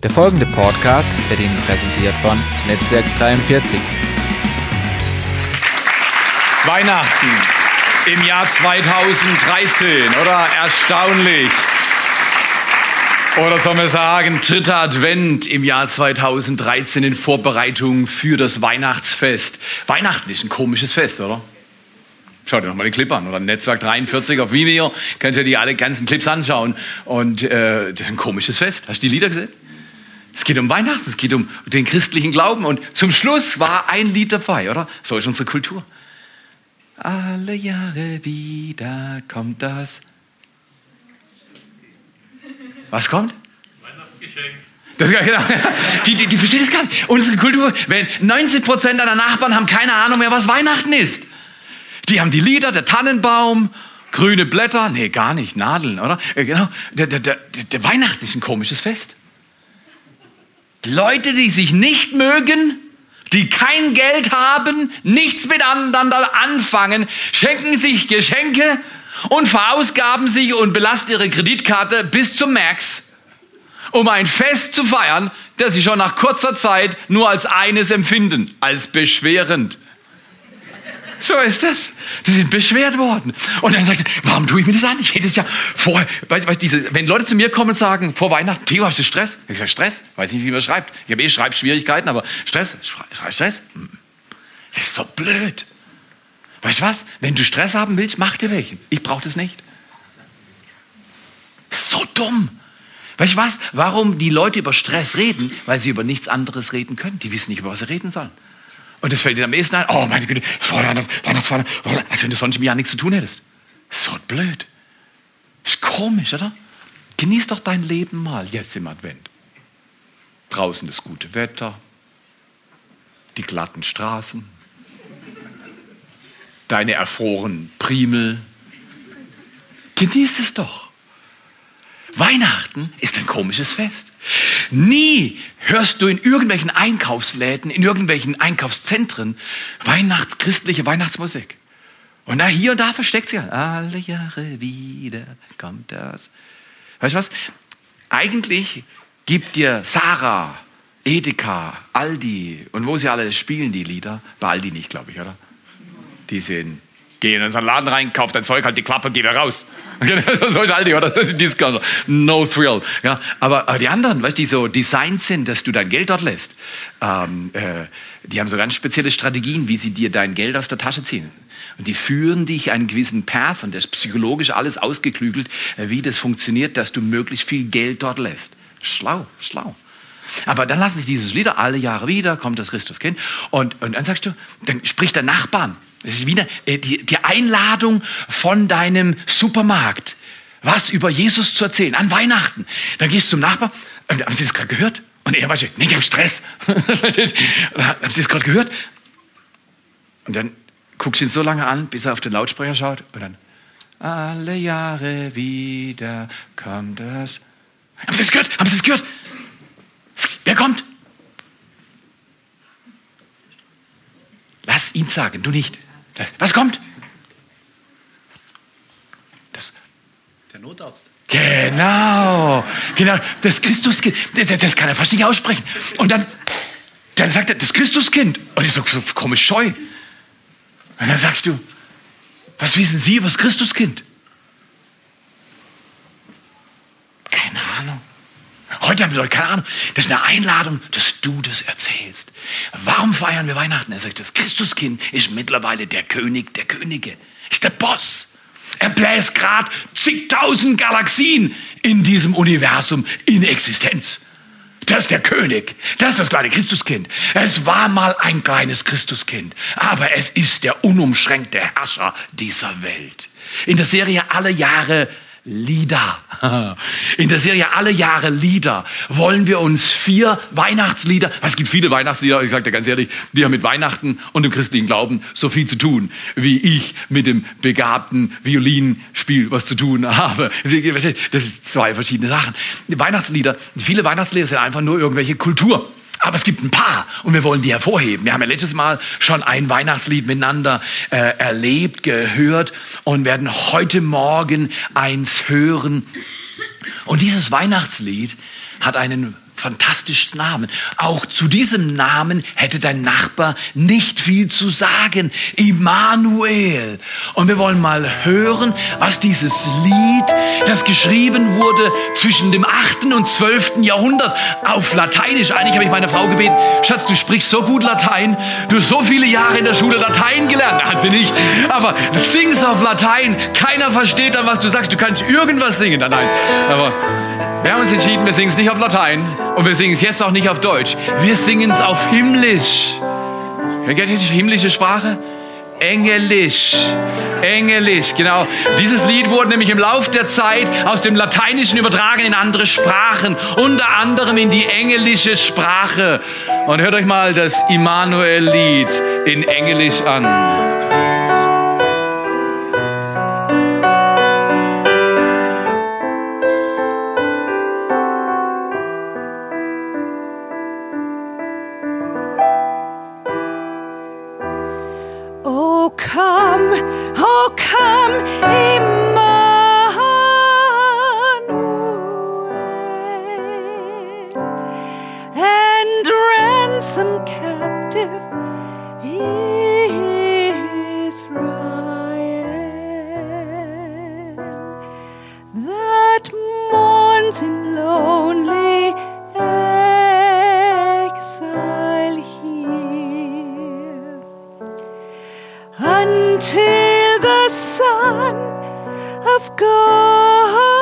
Der folgende Podcast wird Ihnen präsentiert von Netzwerk 43. Weihnachten im Jahr 2013, oder? Erstaunlich. Oder soll man sagen, dritter Advent im Jahr 2013 in Vorbereitung für das Weihnachtsfest. Weihnachten ist ein komisches Fest, oder? Schau dir doch mal den Clip an oder Netzwerk 43 auf Vimeo. Könnt ihr die alle ganzen Clips anschauen. Und äh, das ist ein komisches Fest. Hast du die Lieder gesehen? Es geht um Weihnachten, es geht um den christlichen Glauben. Und zum Schluss war ein Lied dabei, oder? So ist unsere Kultur. Alle Jahre wieder kommt das. Was kommt? Weihnachtsgeschenk. Das, genau. Die, die, die verstehen das gar nicht. Unsere Kultur, wenn 90 Prozent deiner Nachbarn haben keine Ahnung mehr, was Weihnachten ist. Die haben die Lieder, der Tannenbaum, grüne Blätter, nee, gar nicht, Nadeln, oder? Genau, der, der, der, der Weihnachten ist ein komisches Fest. Leute, die sich nicht mögen, die kein Geld haben, nichts miteinander anfangen, schenken sich Geschenke und verausgaben sich und belasten ihre Kreditkarte bis zum Max, um ein Fest zu feiern, das sie schon nach kurzer Zeit nur als eines empfinden, als beschwerend. So ist das. Die sind beschwert worden. Und dann sagt er, warum tue ich mir das an? Ich jedes Jahr vor, weißt, weißt, diese, wenn Leute zu mir kommen und sagen, vor Weihnachten, Theo, hast du Stress? Ich sage, Stress? Weiß nicht, wie man schreibt. Ich habe eh Schreibschwierigkeiten, aber Stress? Stress? Hm. Das ist so blöd. Weißt du was? Wenn du Stress haben willst, mach dir welchen. Ich brauche das nicht. Das ist so dumm. Weißt du was? Warum die Leute über Stress reden? Weil sie über nichts anderes reden können. Die wissen nicht, über was sie reden sollen. Und das fällt dir am ehesten ein, oh meine Güte, Weihnachtsfeier, als wenn du sonst im Jahr nichts zu tun hättest. So blöd. Ist komisch, oder? Genieß doch dein Leben mal jetzt im Advent. Draußen das gute Wetter, die glatten Straßen, deine erfrorenen Primel. Genieß es doch. Weihnachten ist ein komisches Fest. Nie hörst du in irgendwelchen Einkaufsläden, in irgendwelchen Einkaufszentren Weihnachts, christliche Weihnachtsmusik. Und da hier und da versteckt sie alle Jahre wieder kommt das. Weißt du was? Eigentlich gibt dir Sarah, Edeka, Aldi und wo sie alle spielen die Lieder, bei Aldi nicht, glaube ich, oder? Die sind, geh in unseren Laden rein, kauf dein Zeug, halt die Klappe, geh wieder raus. so ist Aldi, oder? Discounter. No thrill. Ja, aber, aber die anderen, weißt die so designt sind, dass du dein Geld dort lässt, ähm, äh, die haben so ganz spezielle Strategien, wie sie dir dein Geld aus der Tasche ziehen. Und die führen dich einen gewissen Path und das ist psychologisch alles ausgeklügelt, äh, wie das funktioniert, dass du möglichst viel Geld dort lässt. Schlau, schlau. Aber dann lassen sie dieses Lieder alle Jahre wieder, kommt das Christuskind. Und, und dann sagst du, dann spricht der Nachbarn das ist wieder äh, die, die Einladung von deinem Supermarkt, was über Jesus zu erzählen, an Weihnachten. Dann gehst du zum Nachbar, und haben Sie das gerade gehört? Und er weiß, nee, ich habe Stress. haben Sie das gerade gehört? Und dann guckst du ihn so lange an, bis er auf den Lautsprecher schaut und dann, alle Jahre wieder kommt das. Haben Sie es gehört? Haben Sie es gehört? Wer kommt? Lass ihn sagen, du nicht. Was kommt? Das, der Notarzt. Genau, genau, das Christuskind, das, das kann er fast nicht aussprechen. Und dann, dann sagt er, das Christuskind. Und ich so, so komisch scheu. Und dann sagst du, was wissen Sie über das Christuskind? Keine Ahnung. Heute haben wir Leute keine Ahnung. Das ist eine Einladung, dass du das erzählst. Warum feiern wir Weihnachten? Er sagt, das Christuskind ist mittlerweile der König der Könige. Ist der Boss. Er bläst gerade zigtausend Galaxien in diesem Universum in Existenz. Das ist der König. Das ist das kleine Christuskind. Es war mal ein kleines Christuskind, aber es ist der unumschränkte Herrscher dieser Welt. In der Serie Alle Jahre Lieder. In der Serie Alle Jahre Lieder wollen wir uns vier Weihnachtslieder, es gibt viele Weihnachtslieder, ich sage dir ganz ehrlich, die haben mit Weihnachten und dem christlichen Glauben so viel zu tun, wie ich mit dem begabten Violinspiel was zu tun habe. Das sind zwei verschiedene Sachen. Weihnachtslieder, viele Weihnachtslieder sind einfach nur irgendwelche Kultur. Aber es gibt ein paar und wir wollen die hervorheben. Wir haben ja letztes Mal schon ein Weihnachtslied miteinander äh, erlebt, gehört und werden heute Morgen eins hören. Und dieses Weihnachtslied hat einen fantastischer Namen. Auch zu diesem Namen hätte dein Nachbar nicht viel zu sagen. Immanuel. Und wir wollen mal hören, was dieses Lied, das geschrieben wurde zwischen dem 8. und 12. Jahrhundert auf Lateinisch. Eigentlich habe ich meine Frau gebeten, Schatz, du sprichst so gut Latein. Du hast so viele Jahre in der Schule Latein gelernt. Hat sie nicht. Aber sing's auf Latein. Keiner versteht dann, was du sagst. Du kannst irgendwas singen. Nein. Aber wir haben uns entschieden, wir singen es nicht auf Latein und wir singen es jetzt auch nicht auf Deutsch. Wir singen es auf Himmlisch. Kennt ihr die himmlische Sprache? Engelisch. Engelisch, genau. Dieses Lied wurde nämlich im Lauf der Zeit aus dem Lateinischen übertragen in andere Sprachen, unter anderem in die engelische Sprache. Und hört euch mal das Immanuel-Lied in Engelisch an. Hey. God.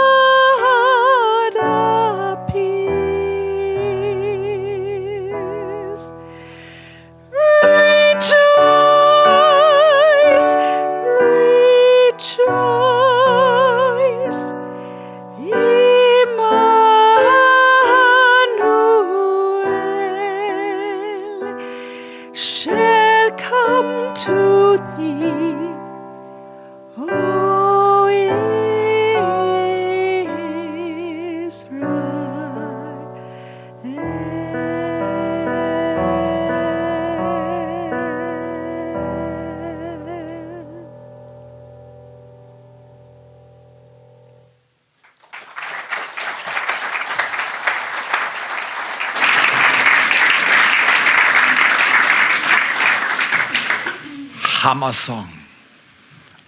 Hammer-Song.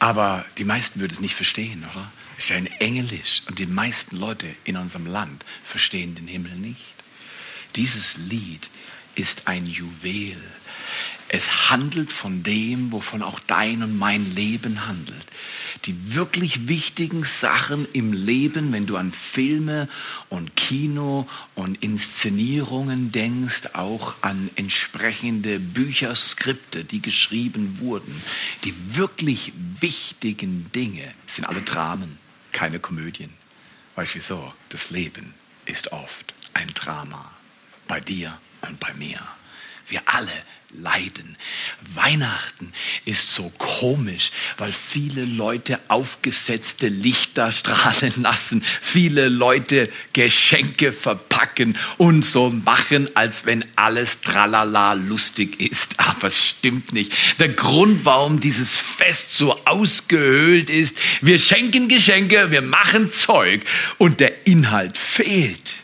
Aber die meisten würden es nicht verstehen, oder? Es ist ja ein Englisch und die meisten Leute in unserem Land verstehen den Himmel nicht. Dieses Lied ist ein Juwel. Es handelt von dem, wovon auch dein und mein Leben handelt die wirklich wichtigen Sachen im Leben, wenn du an Filme und Kino und Inszenierungen denkst, auch an entsprechende Bücher, Skripte, die geschrieben wurden. Die wirklich wichtigen Dinge sind alle Dramen, keine Komödien. Weißt du wieso? Das Leben ist oft ein Drama. Bei dir und bei mir. Wir alle leiden. Weihnachten ist so komisch, weil viele Leute aufgesetzte Lichter strahlen lassen, viele Leute Geschenke verpacken und so machen, als wenn alles tralala lustig ist. Aber es stimmt nicht. Der Grund, warum dieses Fest so ausgehöhlt ist, wir schenken Geschenke, wir machen Zeug und der Inhalt fehlt.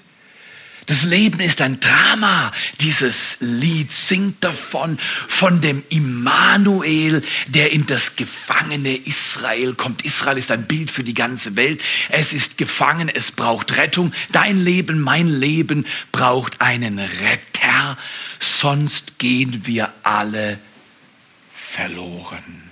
Das Leben ist ein Drama. Dieses Lied singt davon, von dem Immanuel, der in das gefangene Israel kommt. Israel ist ein Bild für die ganze Welt. Es ist gefangen, es braucht Rettung. Dein Leben, mein Leben braucht einen Retter, sonst gehen wir alle verloren.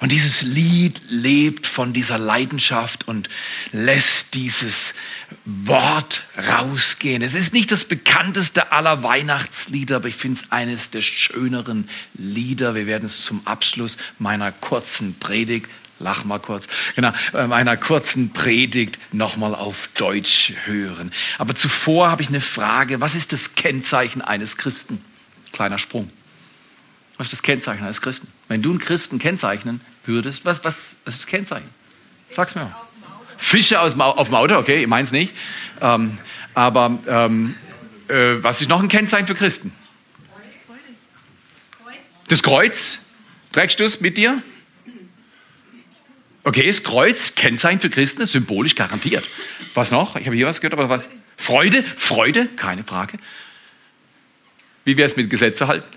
Und dieses Lied lebt von dieser Leidenschaft und lässt dieses Wort rausgehen. Es ist nicht das bekannteste aller Weihnachtslieder, aber ich finde es eines der schöneren Lieder. Wir werden es zum Abschluss meiner kurzen Predigt lach mal kurz, genau, meiner kurzen Predigt nochmal auf Deutsch hören. Aber zuvor habe ich eine Frage. Was ist das Kennzeichen eines Christen? Kleiner Sprung. Was ist das Kennzeichen eines Christen? Wenn du einen Christen kennzeichnen würdest, was, was, was ist das Kennzeichen? Sag's mir. Fische aus, auf dem Auto, okay, ich meins nicht. Ähm, aber ähm, äh, was ist noch ein Kennzeichen für Christen? Das Kreuz. Trägst du es mit dir? Okay, das Kreuz, Kennzeichen für Christen, symbolisch garantiert. Was noch? Ich habe hier was gehört, aber was? Freude, Freude, keine Frage. Wie wäre es mit Gesetze halten?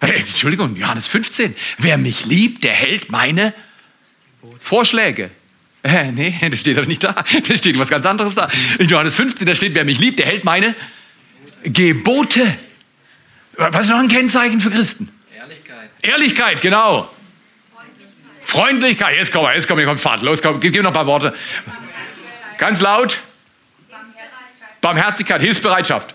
Hey, Entschuldigung, Johannes 15. Wer mich liebt, der hält meine Vorschläge. Äh, nee, das steht aber nicht da. Da steht was ganz anderes da. In Johannes 15, da steht, wer mich liebt, der hält meine Gebote. Was ist noch ein Kennzeichen für Christen? Ehrlichkeit. Ehrlichkeit, genau. Freundlichkeit. Jetzt komm mal, jetzt komm, hier kommt Fahrt. Los, komm, gib, gib noch ein paar Worte. Ganz laut. Barmherzigkeit, Hilfsbereitschaft.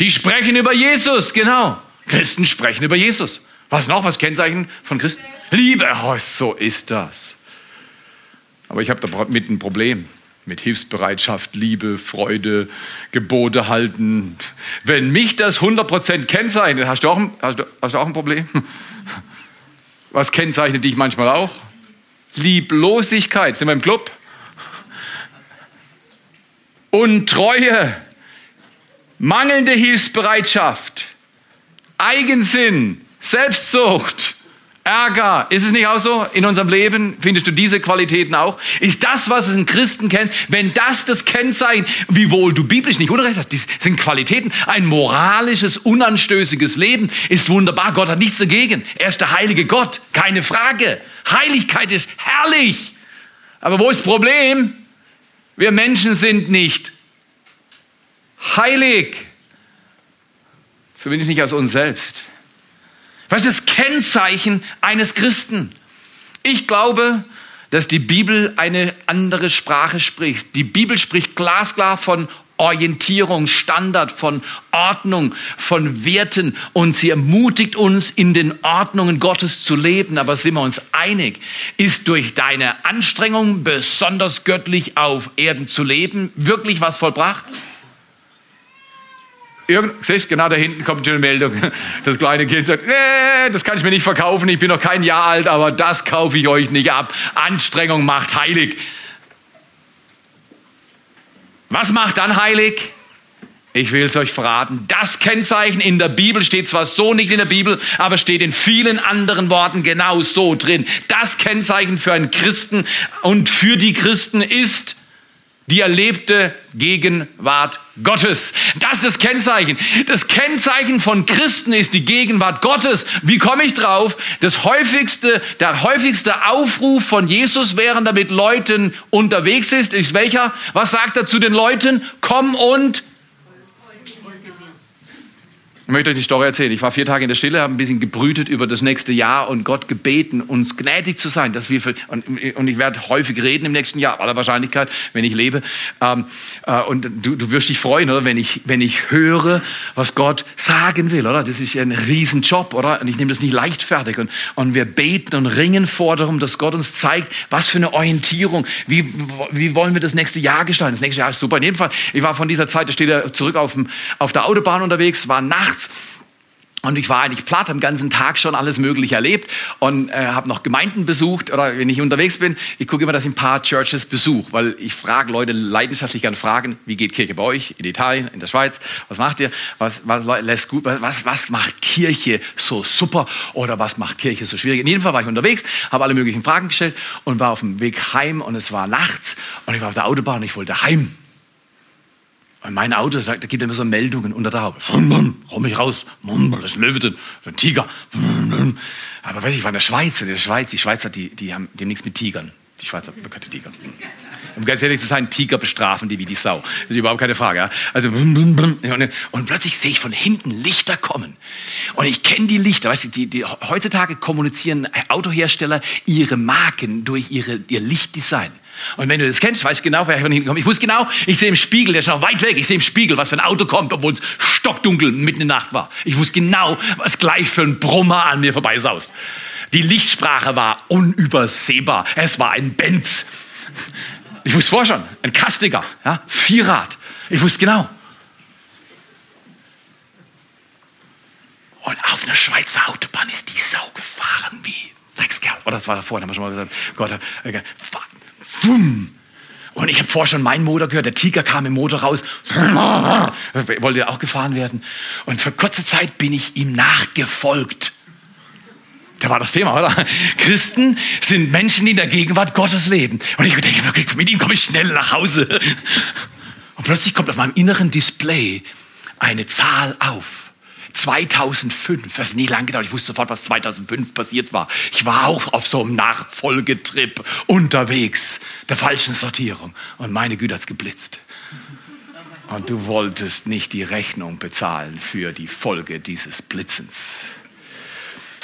Die sprechen über Jesus, genau. Christen sprechen über Jesus. Was noch? Was Kennzeichen von Christen? Liebe. Oh, so ist das. Aber ich habe damit ein Problem. Mit Hilfsbereitschaft, Liebe, Freude, Gebote halten. Wenn mich das 100% kennzeichnet, hast du, auch ein, hast, du, hast du auch ein Problem? Was kennzeichnet dich manchmal auch? Lieblosigkeit. Sind wir im Club? Untreue. Mangelnde Hilfsbereitschaft. Eigensinn. Selbstsucht. Ärger. Ist es nicht auch so in unserem Leben? Findest du diese Qualitäten auch? Ist das, was es in Christen kennt, wenn das das Kennzeichen, wiewohl du biblisch nicht unrecht hast, die sind Qualitäten, ein moralisches, unanstößiges Leben ist wunderbar. Gott hat nichts dagegen. Er ist der heilige Gott. Keine Frage. Heiligkeit ist herrlich. Aber wo ist das Problem? Wir Menschen sind nicht heilig. Zumindest nicht aus uns selbst. Was ist das Kennzeichen eines Christen? Ich glaube, dass die Bibel eine andere Sprache spricht. Die Bibel spricht glasklar von Orientierung, Standard, von Ordnung, von Werten und sie ermutigt uns, in den Ordnungen Gottes zu leben. Aber sind wir uns einig, ist durch deine Anstrengung, besonders göttlich auf Erden zu leben, wirklich was vollbracht? Irgend, siehst, genau da hinten kommt schon eine Meldung. Das kleine Kind sagt, nee, das kann ich mir nicht verkaufen, ich bin noch kein Jahr alt, aber das kaufe ich euch nicht ab. Anstrengung macht heilig. Was macht dann heilig? Ich will es euch verraten. Das Kennzeichen in der Bibel steht zwar so nicht in der Bibel, aber steht in vielen anderen Worten genau so drin. Das Kennzeichen für einen Christen und für die Christen ist die erlebte Gegenwart Gottes. Das ist das Kennzeichen. Das Kennzeichen von Christen ist die Gegenwart Gottes. Wie komme ich drauf? Das häufigste, der häufigste Aufruf von Jesus, während er mit Leuten unterwegs ist, ist welcher? Was sagt er zu den Leuten? Komm und ich möchte euch die Story erzählen. Ich war vier Tage in der Stille, habe ein bisschen gebrütet über das nächste Jahr und Gott gebeten, uns gnädig zu sein, dass wir für, und, und, ich werde häufig reden im nächsten Jahr, aller Wahrscheinlichkeit, wenn ich lebe. Ähm, äh, und du, du wirst dich freuen, oder, wenn ich, wenn ich höre, was Gott sagen will, oder? Das ist ja ein Riesenjob, oder? Und ich nehme das nicht leichtfertig. Und, und wir beten und ringen vor darum, dass Gott uns zeigt, was für eine Orientierung, wie, wie wollen wir das nächste Jahr gestalten. Das nächste Jahr ist super. In jedem Fall, ich war von dieser Zeit, da steht er zurück auf, dem, auf der Autobahn unterwegs, war nachts und ich war eigentlich platt, am ganzen Tag schon alles Mögliche erlebt und äh, habe noch Gemeinden besucht oder wenn ich unterwegs bin, ich gucke immer, dass ich ein paar Churches besuche, weil ich frage Leute leidenschaftlich gerne fragen, wie geht Kirche bei euch in Italien, in der Schweiz, was macht ihr, was, was lässt gut, was, was macht Kirche so super oder was macht Kirche so schwierig. In jedem Fall war ich unterwegs, habe alle möglichen Fragen gestellt und war auf dem Weg heim und es war nachts und ich war auf der Autobahn und ich wollte heim. Und mein Auto sagt, da gibt immer so Meldungen unter der Haube. Räum mich raus. Das ist ein Löwe drin. Ein Tiger. Aber weiß ich, ich war in der Schweiz. In der Schweiz, die Schweizer, die, die haben, die haben nichts mit Tigern. Die Schweizer keine Tiger. Um ganz ehrlich zu sein, Tiger bestrafen die wie die Sau. Das ist überhaupt keine Frage. Ja? Also, und plötzlich sehe ich von hinten Lichter kommen. Und ich kenne die Lichter. Weißt du, die, die, heutzutage kommunizieren Autohersteller ihre Marken durch ihre, ihr Lichtdesign. Und wenn du das kennst, weißt genau, wer von hinten kommt. Ich wusste genau, ich sehe im Spiegel, der ist noch weit weg, ich sehe im Spiegel, was für ein Auto kommt, obwohl es stockdunkel mitten in der Nacht war. Ich wusste genau, was gleich für ein Brummer an mir vorbeisaust. Die Lichtsprache war unübersehbar. Es war ein Benz. Ich wusste vorher schon, ein Kastiger, ja, Vierrad. Ich wusste genau. Und auf einer Schweizer Autobahn ist die Sau gefahren wie Dreckskerl. Oder das war davor, da haben wir schon mal gesagt, Gott, äh, und ich habe vorher schon meinen Motor gehört, der Tiger kam im Motor raus, wollte auch gefahren werden. Und für kurze Zeit bin ich ihm nachgefolgt. Da war das Thema, oder? Christen sind Menschen, die in der Gegenwart Gottes leben. Und ich denke wirklich, mit ihm komme ich schnell nach Hause. Und plötzlich kommt auf meinem inneren Display eine Zahl auf. 2005, das ist nie lang gedauert. Ich wusste sofort, was 2005 passiert war. Ich war auch auf so einem Nachfolgetrip unterwegs, der falschen Sortierung. Und meine Güte hat's geblitzt. Und du wolltest nicht die Rechnung bezahlen für die Folge dieses Blitzens.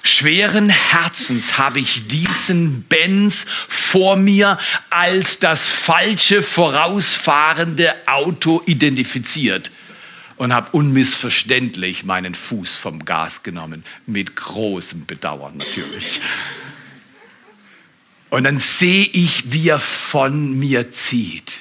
Schweren Herzens habe ich diesen Benz vor mir als das falsche vorausfahrende Auto identifiziert und habe unmissverständlich meinen Fuß vom Gas genommen, mit großem Bedauern natürlich. Und dann sehe ich, wie er von mir zieht.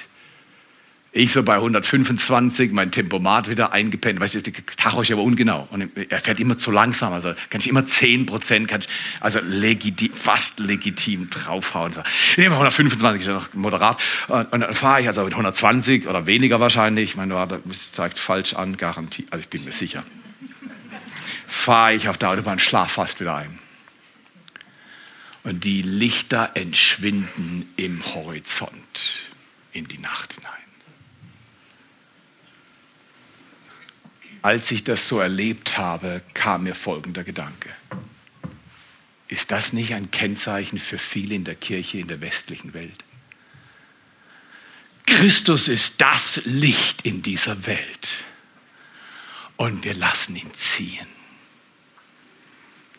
Ich so bei 125, mein Tempomat wieder eingepennt. Weißt du, der Tacho ist aber ungenau. Und er fährt immer zu langsam. Also kann ich immer 10 Prozent, also legitim, fast legitim draufhauen. So. Ich nehme 125, ist ja noch moderat. Und, und dann fahre ich also mit 120 oder weniger wahrscheinlich. Ich meine, das zeigt falsch an, Garantie. Also ich bin mir sicher. Fahre ich auf der Autobahn, schlaf fast wieder ein. Und die Lichter entschwinden im Horizont in die Nacht hinein. Als ich das so erlebt habe, kam mir folgender Gedanke. Ist das nicht ein Kennzeichen für viele in der Kirche in der westlichen Welt? Christus ist das Licht in dieser Welt und wir lassen ihn ziehen.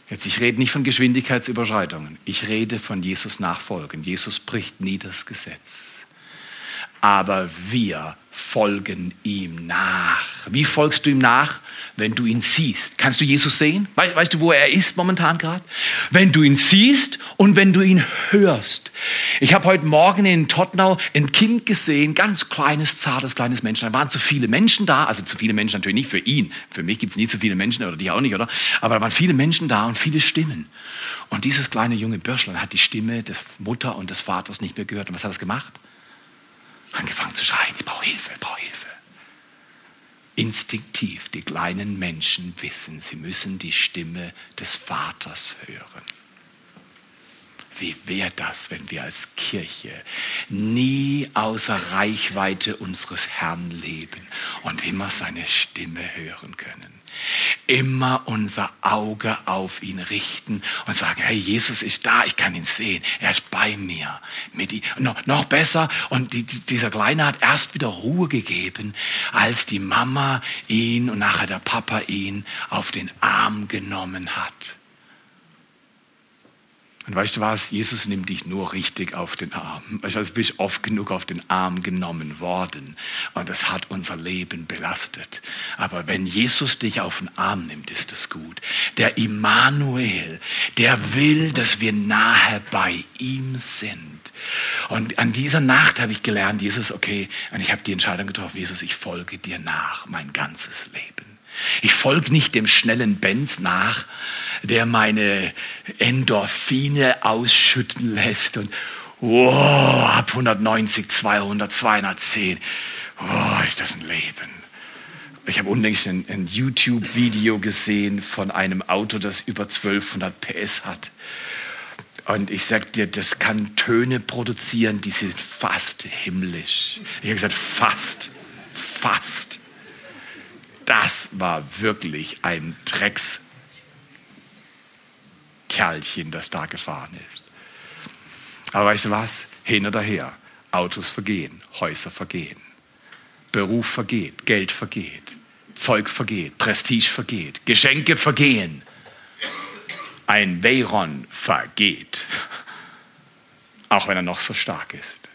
Jetzt, ich rede nicht von Geschwindigkeitsüberschreitungen, ich rede von Jesus Nachfolgen. Jesus bricht nie das Gesetz. Aber wir folgen ihm nach. Wie folgst du ihm nach? Wenn du ihn siehst. Kannst du Jesus sehen? Weißt, weißt du, wo er ist momentan gerade? Wenn du ihn siehst und wenn du ihn hörst. Ich habe heute Morgen in Tottenau ein Kind gesehen, ganz kleines, zartes, kleines Menschen. Da waren zu viele Menschen da, also zu viele Menschen natürlich nicht für ihn. Für mich gibt es nie zu viele Menschen oder die auch nicht, oder? Aber da waren viele Menschen da und viele Stimmen. Und dieses kleine junge Bürschlein hat die Stimme der Mutter und des Vaters nicht mehr gehört. Und was hat es gemacht? Angefangen zu schreien, ich brauche Hilfe, ich brauche Hilfe. Instinktiv, die kleinen Menschen wissen, sie müssen die Stimme des Vaters hören. Wie wäre das, wenn wir als Kirche nie außer Reichweite unseres Herrn leben und immer seine Stimme hören können? Immer unser Auge auf ihn richten und sagen, hey, Jesus ist da, ich kann ihn sehen, er ist bei mir. Mit ihm. Noch, noch besser, und die, dieser Kleine hat erst wieder Ruhe gegeben, als die Mama ihn und nachher der Papa ihn auf den Arm genommen hat. Und weißt du was? Jesus nimmt dich nur richtig auf den Arm. Weißt du, du bist oft genug auf den Arm genommen worden. Und das hat unser Leben belastet. Aber wenn Jesus dich auf den Arm nimmt, ist das gut. Der Immanuel, der will, dass wir nahe bei ihm sind. Und an dieser Nacht habe ich gelernt, Jesus, okay, und ich habe die Entscheidung getroffen, Jesus, ich folge dir nach mein ganzes Leben. Ich folge nicht dem schnellen Benz nach, der meine Endorphine ausschütten lässt und oh, ab 190, 200, 210. Oh, ist das ein Leben. Ich habe unlängst ein, ein YouTube-Video gesehen von einem Auto, das über 1200 PS hat. Und ich sag dir, das kann Töne produzieren, die sind fast himmlisch. Ich habe gesagt, fast, fast das war wirklich ein Dreckskerlchen, das da gefahren ist. Aber weißt du was? Hin oder her. Autos vergehen, Häuser vergehen, Beruf vergeht, Geld vergeht, Zeug vergeht, Prestige vergeht, Geschenke vergehen. Ein Veyron vergeht, auch wenn er noch so stark ist.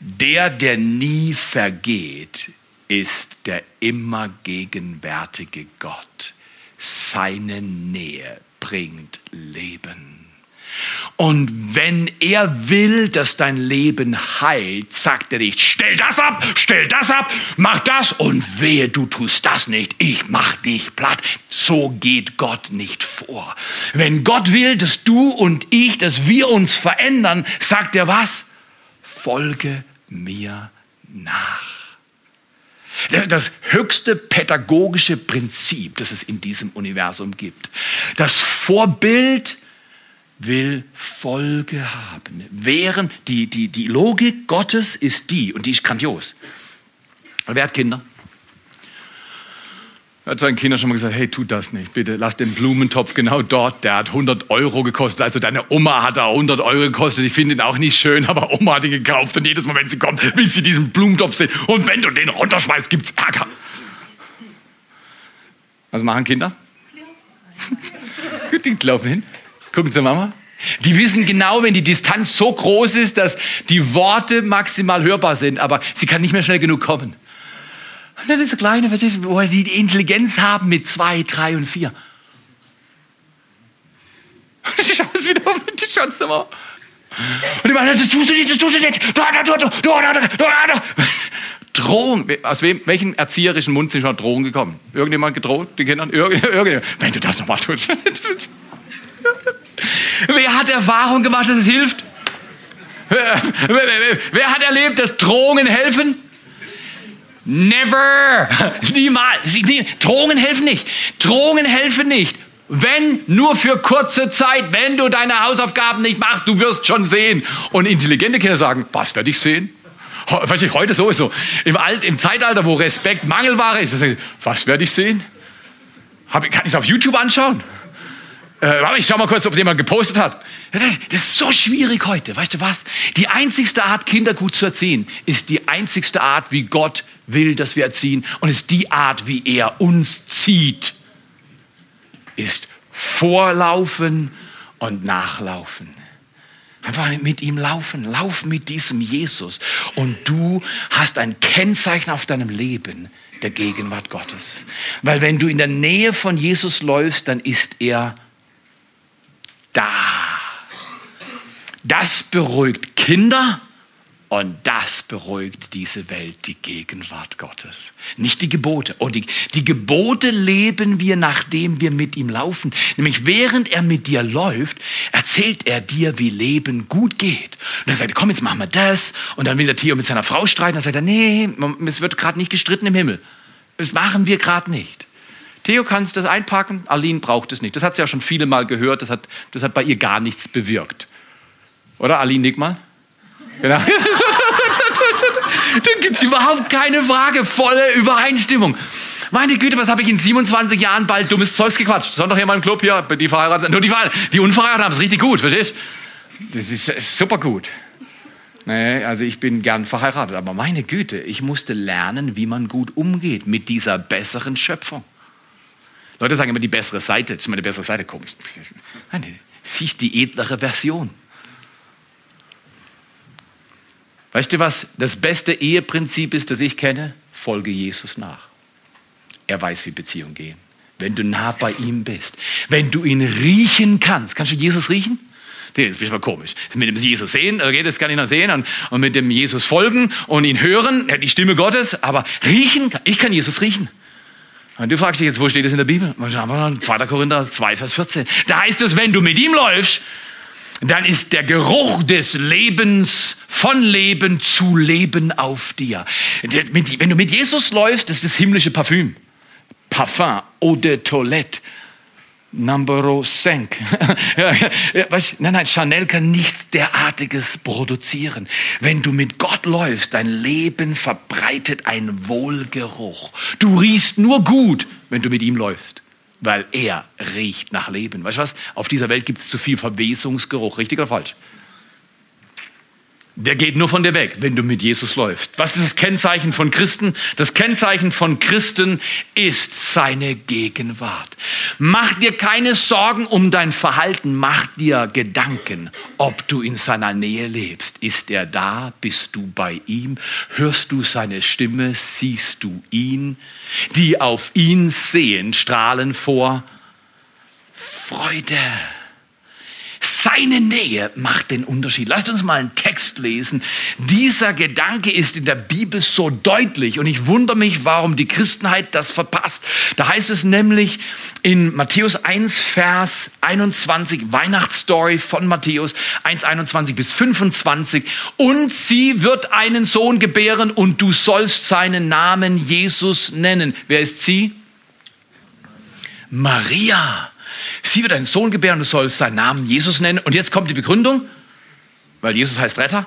Der, der nie vergeht, ist der immer gegenwärtige Gott. Seine Nähe bringt Leben. Und wenn er will, dass dein Leben heilt, sagt er nicht, stell das ab, stell das ab, mach das und wehe, du tust das nicht, ich mach dich platt. So geht Gott nicht vor. Wenn Gott will, dass du und ich, dass wir uns verändern, sagt er was? Folge mir nach. Das höchste pädagogische Prinzip, das es in diesem Universum gibt. Das Vorbild will Folge haben. Während die, die, die Logik Gottes ist die, und die ist grandios. Wer hat Kinder? Er hat seinen Kindern schon mal gesagt, hey, tu das nicht, bitte, lass den Blumentopf genau dort, der hat 100 Euro gekostet, also deine Oma hat da 100 Euro gekostet, ich finde ihn auch nicht schön, aber Oma hat ihn gekauft und jedes Mal, wenn sie kommt, will sie diesen Blumentopf sehen und wenn du den runterschmeißt, gibt's Ärger. Was machen Kinder? Gut, die laufen hin, gucken zur Mama. Die wissen genau, wenn die Distanz so groß ist, dass die Worte maximal hörbar sind, aber sie kann nicht mehr schnell genug kommen. Und dann diese kleine, wo die die Intelligenz haben mit zwei, drei und vier. Und die schauen es wieder auf, die schauen es nochmal. Und die meinen, das tust du nicht, das tust du nicht. Du, du, du, du, du, du, Drohung. Aus wem, welchen erzieherischen Mund sind schon Drohungen gekommen? Irgendjemand gedroht, den Kindern? Irgendjemand? Wenn du das nochmal tust. Wer hat Erfahrung gemacht, dass es hilft? Wer hat erlebt, dass Drohungen helfen? Never. Niemals. Drohungen helfen nicht. Drohungen helfen nicht. Wenn nur für kurze Zeit, wenn du deine Hausaufgaben nicht machst, du wirst schon sehen. Und intelligente Kinder sagen, was werde ich sehen? Was ich heute sowieso. Im, Alt, Im Zeitalter, wo Respekt Mangelware ist, was werde ich sehen? Hab, kann ich es auf YouTube anschauen? Äh, ich schau mal kurz, ob es jemand gepostet hat. Das ist so schwierig heute. Weißt du was? Die einzigste Art, Kinder gut zu erziehen, ist die einzigste Art, wie Gott will, dass wir erziehen. Und ist die Art, wie er uns zieht, ist vorlaufen und nachlaufen. Einfach mit ihm laufen. Lauf mit diesem Jesus. Und du hast ein Kennzeichen auf deinem Leben der Gegenwart Gottes. Weil wenn du in der Nähe von Jesus läufst, dann ist er da. Das beruhigt Kinder und das beruhigt diese Welt, die Gegenwart Gottes. Nicht die Gebote. Und die, die, Gebote leben wir, nachdem wir mit ihm laufen. Nämlich während er mit dir läuft, erzählt er dir, wie Leben gut geht. Und dann sagt er, komm, jetzt machen wir das. Und dann will der Theo mit seiner Frau streiten. Dann sagt er, nee, es wird gerade nicht gestritten im Himmel. Das machen wir gerade nicht. Theo, kannst das einpacken? Aline braucht es nicht. Das hat sie ja schon viele Mal gehört. Das hat, das hat bei ihr gar nichts bewirkt. Oder Aline, nick mal. Genau. Dann gibt es überhaupt keine Frage. Volle Übereinstimmung. Meine Güte, was habe ich in 27 Jahren bald dummes Zeugs gequatscht? Sonntag hier mal im Club hier, die verheiratet, nur die, die Unverheirateten haben es richtig gut, verstehst du? Das ist super gut. Nee, also ich bin gern verheiratet, aber meine Güte, ich musste lernen, wie man gut umgeht mit dieser besseren Schöpfung. Leute sagen immer die bessere Seite, ist immer die bessere Seite, komisch. Nein, siehst die edlere Version. Weißt du was? Das beste Eheprinzip ist, das ich kenne, folge Jesus nach. Er weiß, wie Beziehungen gehen. Wenn du nah bei ihm bist, wenn du ihn riechen kannst, kannst du Jesus riechen? Das ist mal komisch. Mit dem Jesus sehen, okay, das kann ich noch sehen, und, und mit dem Jesus folgen und ihn hören, die Stimme Gottes, aber riechen, ich kann Jesus riechen. Und du fragst dich jetzt, wo steht das in der Bibel? 2. Korinther 2, Vers 14. Da heißt es, wenn du mit ihm läufst, dann ist der Geruch des Lebens von Leben zu Leben auf dir. Wenn du mit Jesus läufst, ist das himmlische Parfüm. Parfum, Eau de Toilette. Number 5. nein, nein, Chanel kann nichts derartiges produzieren. Wenn du mit Gott läufst, dein Leben verbreitet ein Wohlgeruch. Du riechst nur gut, wenn du mit ihm läufst, weil er riecht nach Leben. Weißt du was? Auf dieser Welt gibt es zu viel Verwesungsgeruch. Richtig oder falsch? Der geht nur von dir weg, wenn du mit Jesus läufst. Was ist das Kennzeichen von Christen? Das Kennzeichen von Christen ist seine Gegenwart. Mach dir keine Sorgen um dein Verhalten, mach dir Gedanken, ob du in seiner Nähe lebst. Ist er da? Bist du bei ihm? Hörst du seine Stimme? Siehst du ihn? Die auf ihn sehen, strahlen vor Freude. Seine Nähe macht den Unterschied. Lasst uns mal einen Text lesen. Dieser Gedanke ist in der Bibel so deutlich und ich wundere mich, warum die Christenheit das verpasst. Da heißt es nämlich in Matthäus 1, Vers 21, Weihnachtsstory von Matthäus 1, 21 bis 25. Und sie wird einen Sohn gebären und du sollst seinen Namen Jesus nennen. Wer ist sie? Maria. Sie wird einen Sohn gebären und du sollst seinen Namen Jesus nennen. Und jetzt kommt die Begründung, weil Jesus heißt Retter.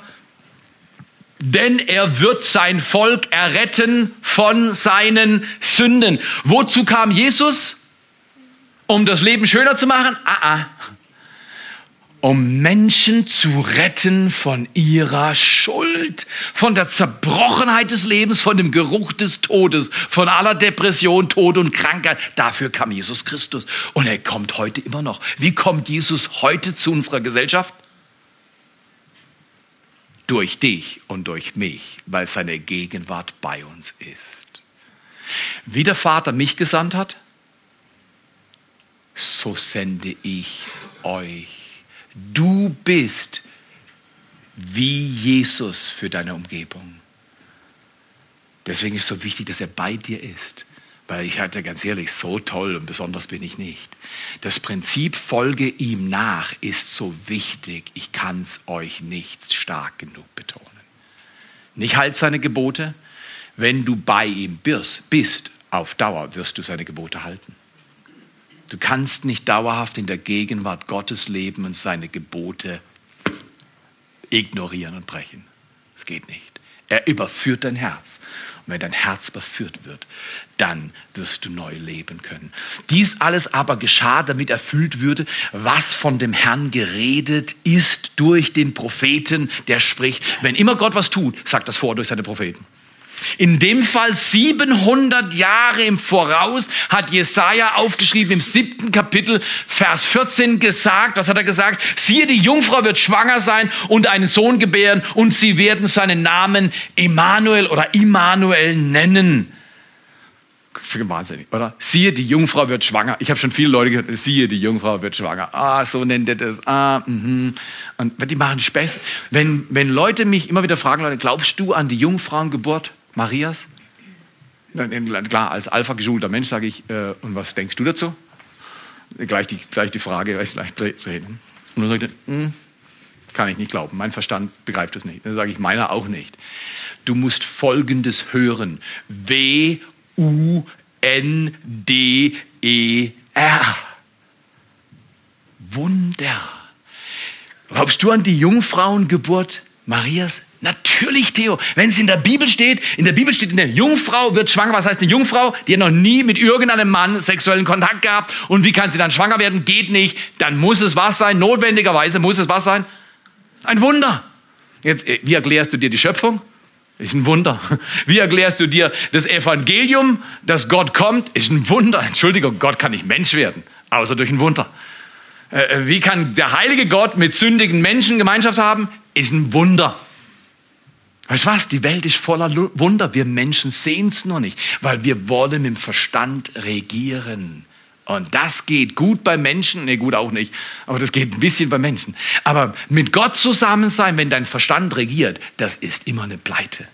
Denn er wird sein Volk erretten von seinen Sünden. Wozu kam Jesus? Um das Leben schöner zu machen? Ah, ah um Menschen zu retten von ihrer Schuld, von der Zerbrochenheit des Lebens, von dem Geruch des Todes, von aller Depression, Tod und Krankheit. Dafür kam Jesus Christus. Und er kommt heute immer noch. Wie kommt Jesus heute zu unserer Gesellschaft? Durch dich und durch mich, weil seine Gegenwart bei uns ist. Wie der Vater mich gesandt hat, so sende ich euch. Du bist wie Jesus für deine Umgebung. Deswegen ist es so wichtig, dass er bei dir ist. Weil ich hatte ganz ehrlich, so toll und besonders bin ich nicht. Das Prinzip folge ihm nach ist so wichtig. Ich kann es euch nicht stark genug betonen. Nicht halt seine Gebote. Wenn du bei ihm bist, bist auf Dauer wirst du seine Gebote halten. Du kannst nicht dauerhaft in der Gegenwart Gottes leben und seine Gebote ignorieren und brechen. Es geht nicht. Er überführt dein Herz. Und wenn dein Herz überführt wird, dann wirst du neu leben können. Dies alles aber geschah, damit erfüllt würde, was von dem Herrn geredet ist durch den Propheten, der spricht. Wenn immer Gott was tut, sagt das vor durch seine Propheten. In dem Fall 700 Jahre im Voraus hat Jesaja aufgeschrieben im siebten Kapitel, Vers 14 gesagt, was hat er gesagt? Siehe, die Jungfrau wird schwanger sein und einen Sohn gebären und sie werden seinen Namen Emmanuel oder Immanuel nennen. Wahnsinnig, oder? Siehe, die Jungfrau wird schwanger. Ich habe schon viele Leute gehört, siehe, die Jungfrau wird schwanger. Ah, so nennt er das. Ah, mhm. Und die machen Späße. Wenn, wenn Leute mich immer wieder fragen, Leute, glaubst du an die Jungfrauengeburt? Marias? Klar, als alpha geschulter Mensch sage ich, äh, und was denkst du dazu? Gleich die, gleich die Frage, gleich reden. Und dann sagt er, hm, kann ich nicht glauben, mein Verstand begreift das nicht. Dann sage ich, meiner auch nicht. Du musst Folgendes hören. W-U-N-D-E-R. Wunder. Glaubst du an die Jungfrauengeburt Marias? Natürlich, Theo. Wenn es in der Bibel steht, in der Bibel steht, eine Jungfrau wird schwanger. Was heißt eine Jungfrau? Die hat noch nie mit irgendeinem Mann sexuellen Kontakt gehabt. Und wie kann sie dann schwanger werden? Geht nicht. Dann muss es was sein. Notwendigerweise muss es was sein. Ein Wunder. Jetzt, äh, wie erklärst du dir die Schöpfung? Ist ein Wunder. Wie erklärst du dir das Evangelium, dass Gott kommt? Ist ein Wunder. Entschuldigung, Gott kann nicht Mensch werden, außer durch ein Wunder. Äh, äh, wie kann der heilige Gott mit sündigen Menschen Gemeinschaft haben? Ist ein Wunder. Weißt du was? Die Welt ist voller Wunder. Wir Menschen sehen es nur nicht, weil wir wollen mit dem Verstand regieren. Und das geht gut bei Menschen, nee, gut auch nicht, aber das geht ein bisschen bei Menschen. Aber mit Gott zusammen sein, wenn dein Verstand regiert, das ist immer eine Pleite.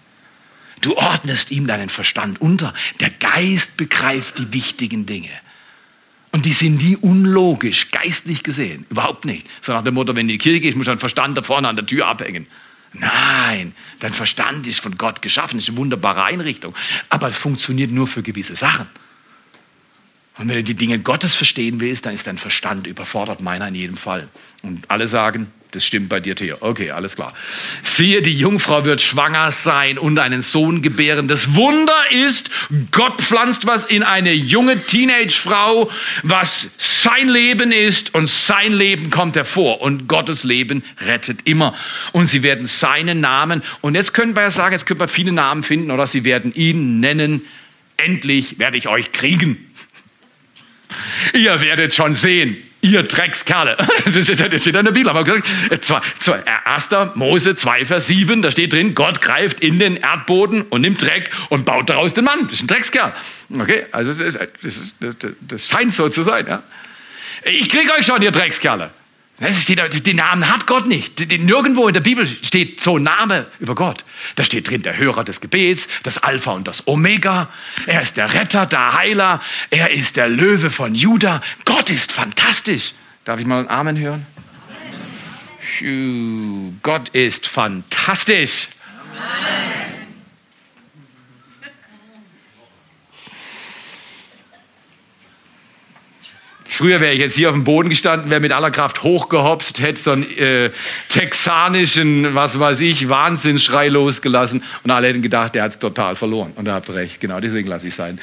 Du ordnest ihm deinen Verstand unter. Der Geist begreift die wichtigen Dinge. Und die sind nie unlogisch, geistlich gesehen. Überhaupt nicht. So nach dem Motto, wenn du in die Kirche gehst, muss dein Verstand da vorne an der Tür abhängen. Nein, dein Verstand ist von Gott geschaffen, ist eine wunderbare Einrichtung, aber es funktioniert nur für gewisse Sachen. Und wenn du die Dinge Gottes verstehen willst, dann ist dein Verstand überfordert, meiner in jedem Fall. Und alle sagen, das stimmt bei dir, Theo. Okay, alles klar. Siehe, die Jungfrau wird schwanger sein und einen Sohn gebären. Das Wunder ist, Gott pflanzt was in eine junge Teenagefrau, was sein Leben ist und sein Leben kommt hervor und Gottes Leben rettet immer. Und sie werden seinen Namen, und jetzt können wir ja sagen, jetzt können wir viele Namen finden, oder sie werden ihn nennen, endlich werde ich euch kriegen. Ihr werdet schon sehen, ihr Dreckskerle. Das steht in der Bibel. Aber gesagt, 1. Mose 2, Vers 7, da steht drin, Gott greift in den Erdboden und nimmt Dreck und baut daraus den Mann. Das ist ein Dreckskerl. Okay, also das, ist, das, ist, das, das scheint so zu sein. Ja? Ich kriege euch schon, ihr Dreckskerle. Das steht, den Namen hat Gott nicht. Nirgendwo in der Bibel steht so ein Name über Gott. Da steht drin der Hörer des Gebets, das Alpha und das Omega. Er ist der Retter, der Heiler. Er ist der Löwe von Juda. Gott ist fantastisch. Darf ich mal einen Amen hören? Amen. Gott ist fantastisch. Amen. Früher wäre ich jetzt hier auf dem Boden gestanden, wäre mit aller Kraft hochgehopst, hätte so einen äh, texanischen, was weiß ich, Wahnsinnsschrei losgelassen und alle hätten gedacht, der hat es total verloren. Und er habt recht, genau deswegen lasse ich sein.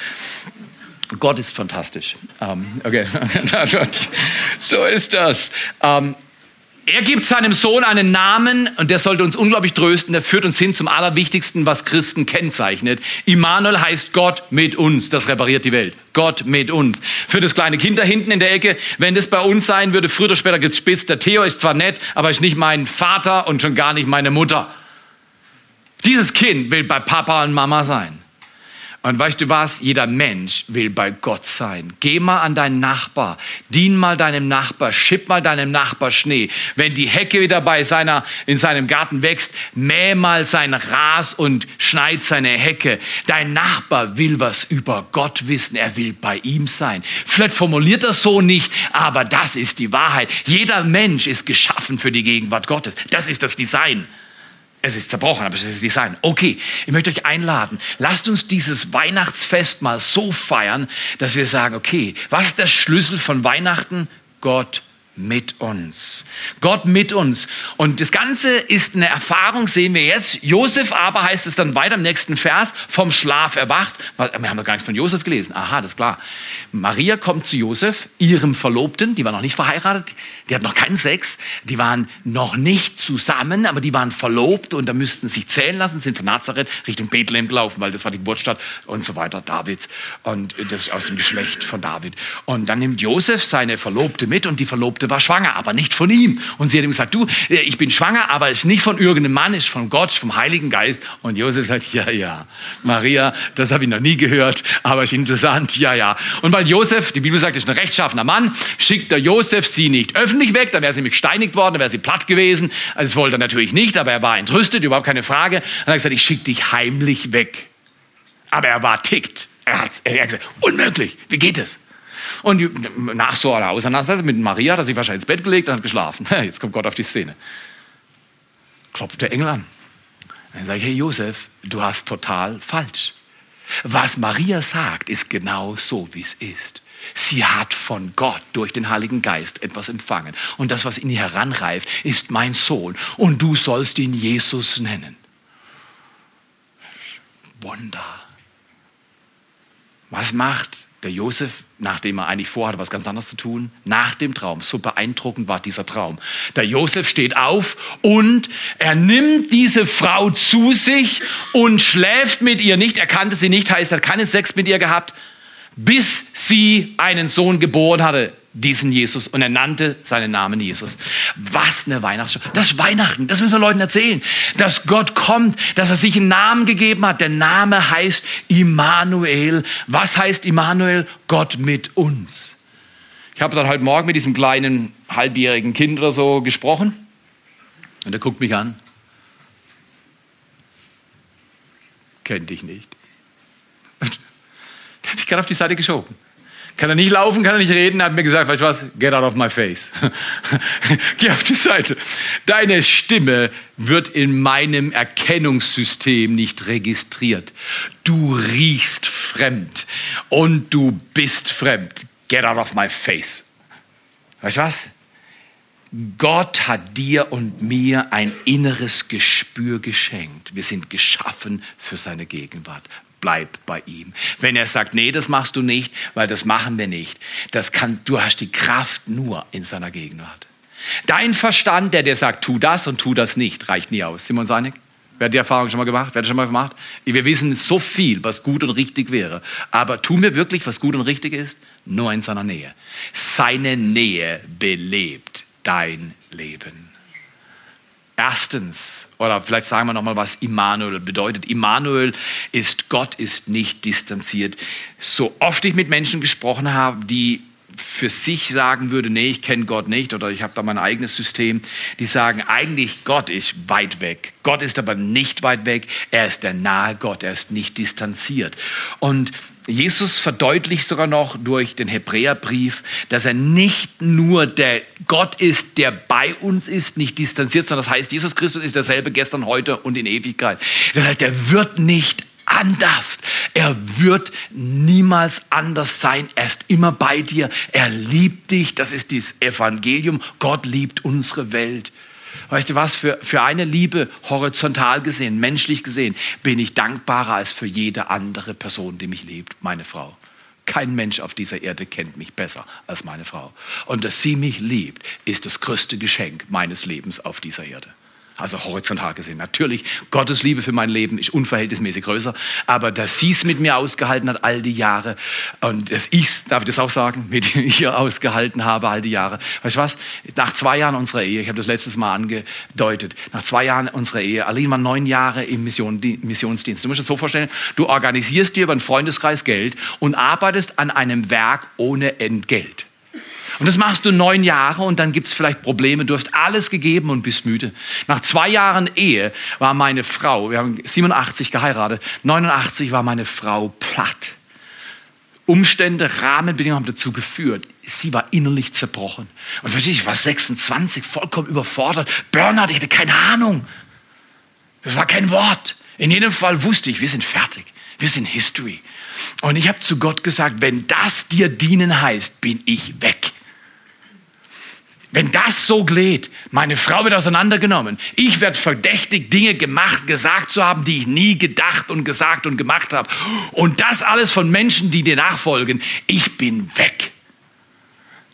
Gott ist fantastisch. Ähm, okay, so ist das. Ähm, er gibt seinem Sohn einen Namen und der sollte uns unglaublich trösten. Der führt uns hin zum Allerwichtigsten, was Christen kennzeichnet. Immanuel heißt Gott mit uns. Das repariert die Welt. Gott mit uns. Für das kleine Kind da hinten in der Ecke, wenn das bei uns sein würde, früher oder später gespitzt. Der Theo ist zwar nett, aber ist nicht mein Vater und schon gar nicht meine Mutter. Dieses Kind will bei Papa und Mama sein. Und weißt du was? Jeder Mensch will bei Gott sein. Geh mal an deinen Nachbar, dien mal deinem Nachbar, schipp mal deinem Nachbar Schnee. Wenn die Hecke wieder bei seiner, in seinem Garten wächst, mäh mal sein Ras und schneid seine Hecke. Dein Nachbar will was über Gott wissen. Er will bei ihm sein. Vielleicht formuliert er so nicht, aber das ist die Wahrheit. Jeder Mensch ist geschaffen für die Gegenwart Gottes. Das ist das Design. Es ist zerbrochen, aber es ist Design. Okay, ich möchte euch einladen. Lasst uns dieses Weihnachtsfest mal so feiern, dass wir sagen, okay, was ist der Schlüssel von Weihnachten? Gott mit uns. Gott mit uns. Und das Ganze ist eine Erfahrung, sehen wir jetzt. Josef aber heißt es dann weiter im nächsten Vers, vom Schlaf erwacht. Wir haben noch gar nichts von Josef gelesen. Aha, das ist klar. Maria kommt zu Josef, ihrem Verlobten, die war noch nicht verheiratet, die hat noch keinen Sex, die waren noch nicht zusammen, aber die waren verlobt und da müssten sich zählen lassen, sind von Nazareth Richtung Bethlehem gelaufen, weil das war die Geburtsstadt und so weiter, Davids. Und das ist aus dem Geschlecht von David. Und dann nimmt Josef seine Verlobte mit und die Verlobte war schwanger, aber nicht von ihm. Und sie hat ihm gesagt, du, äh, ich bin schwanger, aber es ist nicht von irgendeinem Mann, es ist von Gott, vom Heiligen Geist. Und Josef sagt, ja, ja, Maria, das habe ich noch nie gehört, aber ist interessant, ja, ja. Und weil Josef, die Bibel sagt, ist ein rechtschaffener Mann, schickt der Josef sie nicht öffentlich weg, dann wäre sie nämlich gesteinigt worden, dann wäre sie platt gewesen. Also das wollte er natürlich nicht, aber er war entrüstet, überhaupt keine Frage. Und er hat gesagt, ich schicke dich heimlich weg. Aber er war tickt. Er hat, er hat gesagt, unmöglich, wie geht es? Und nach so einer Auseinandersetzung mit Maria hat er sich wahrscheinlich ins Bett gelegt und hat geschlafen. Jetzt kommt Gott auf die Szene. Klopft der Engel an. Dann sage ich, hey Josef, du hast total falsch. Was Maria sagt, ist genau so, wie es ist. Sie hat von Gott durch den Heiligen Geist etwas empfangen. Und das, was in ihr heranreift, ist mein Sohn. Und du sollst ihn Jesus nennen. Wunder. Was macht der Josef, nachdem er eigentlich vorhatte, was ganz anderes zu tun, nach dem Traum, so beeindruckend war dieser Traum. Der Josef steht auf und er nimmt diese Frau zu sich und schläft mit ihr nicht. Er kannte sie nicht, heißt, er hat keinen Sex mit ihr gehabt, bis sie einen Sohn geboren hatte diesen Jesus und er nannte seinen Namen Jesus. Was eine Weihnachtsshow. Das ist Weihnachten, das müssen wir Leuten erzählen. Dass Gott kommt, dass er sich einen Namen gegeben hat. Der Name heißt Immanuel. Was heißt Immanuel? Gott mit uns. Ich habe dann heute Morgen mit diesem kleinen halbjährigen Kind oder so gesprochen und er guckt mich an. Kennt dich nicht. Der hat mich gerade auf die Seite geschoben. Kann er nicht laufen, kann er nicht reden, hat mir gesagt, weißt du was, get out of my face. Geh auf die Seite. Deine Stimme wird in meinem Erkennungssystem nicht registriert. Du riechst fremd und du bist fremd. Get out of my face. Weißt du was? Gott hat dir und mir ein inneres Gespür geschenkt. Wir sind geschaffen für seine Gegenwart bleib bei ihm. Wenn er sagt, nee, das machst du nicht, weil das machen wir nicht, das kann, du hast die Kraft nur in seiner Gegenwart. Dein Verstand, der dir sagt, tu das und tu das nicht, reicht nie aus. Sind wir uns einig? Wer hat die Erfahrung schon mal gemacht? Wer hat das schon mal gemacht? Wir wissen so viel, was gut und richtig wäre. Aber tun wir wirklich, was gut und richtig ist? Nur in seiner Nähe. Seine Nähe belebt dein Leben. Erstens, oder vielleicht sagen wir nochmal, was Immanuel bedeutet. Immanuel ist Gott ist nicht distanziert. So oft ich mit Menschen gesprochen habe, die für sich sagen würde, nee, ich kenne Gott nicht oder ich habe da mein eigenes System, die sagen, eigentlich Gott ist weit weg. Gott ist aber nicht weit weg. Er ist der nahe Gott. Er ist nicht distanziert. Und Jesus verdeutlicht sogar noch durch den Hebräerbrief, dass er nicht nur der Gott ist, der bei uns ist, nicht distanziert, sondern das heißt, Jesus Christus ist derselbe gestern, heute und in Ewigkeit. Das heißt, er wird nicht anders. Er wird niemals anders sein. Er ist immer bei dir. Er liebt dich. Das ist das Evangelium. Gott liebt unsere Welt. Weißt du was, für, für eine Liebe horizontal gesehen, menschlich gesehen, bin ich dankbarer als für jede andere Person, die mich liebt, meine Frau. Kein Mensch auf dieser Erde kennt mich besser als meine Frau. Und dass sie mich liebt, ist das größte Geschenk meines Lebens auf dieser Erde also horizontal gesehen. Natürlich, Gottes Liebe für mein Leben ist unverhältnismäßig größer, aber dass sie es mit mir ausgehalten hat all die Jahre und dass ich darf ich das auch sagen, mit ihr ausgehalten habe all die Jahre. Weißt du was? Nach zwei Jahren unserer Ehe, ich habe das letztes Mal angedeutet, nach zwei Jahren unserer Ehe, Aline war neun Jahre im Mission, Missionsdienst. Du musst dir das so vorstellen, du organisierst dir über einen Freundeskreis Geld und arbeitest an einem Werk ohne Entgelt. Und das machst du neun Jahre und dann gibt es vielleicht Probleme. Du hast alles gegeben und bist müde. Nach zwei Jahren Ehe war meine Frau, wir haben 87 geheiratet, 89 war meine Frau platt. Umstände, Rahmenbedingungen haben dazu geführt. Sie war innerlich zerbrochen. Und verstehe ich, war 26, vollkommen überfordert. Burnout, ich hatte keine Ahnung. Das war kein Wort. In jedem Fall wusste ich, wir sind fertig. Wir sind History. Und ich habe zu Gott gesagt, wenn das dir dienen heißt, bin ich weg. Wenn das so geht, meine Frau wird auseinandergenommen, ich werde verdächtig, Dinge gemacht, gesagt zu haben, die ich nie gedacht und gesagt und gemacht habe. Und das alles von Menschen, die dir nachfolgen. Ich bin weg.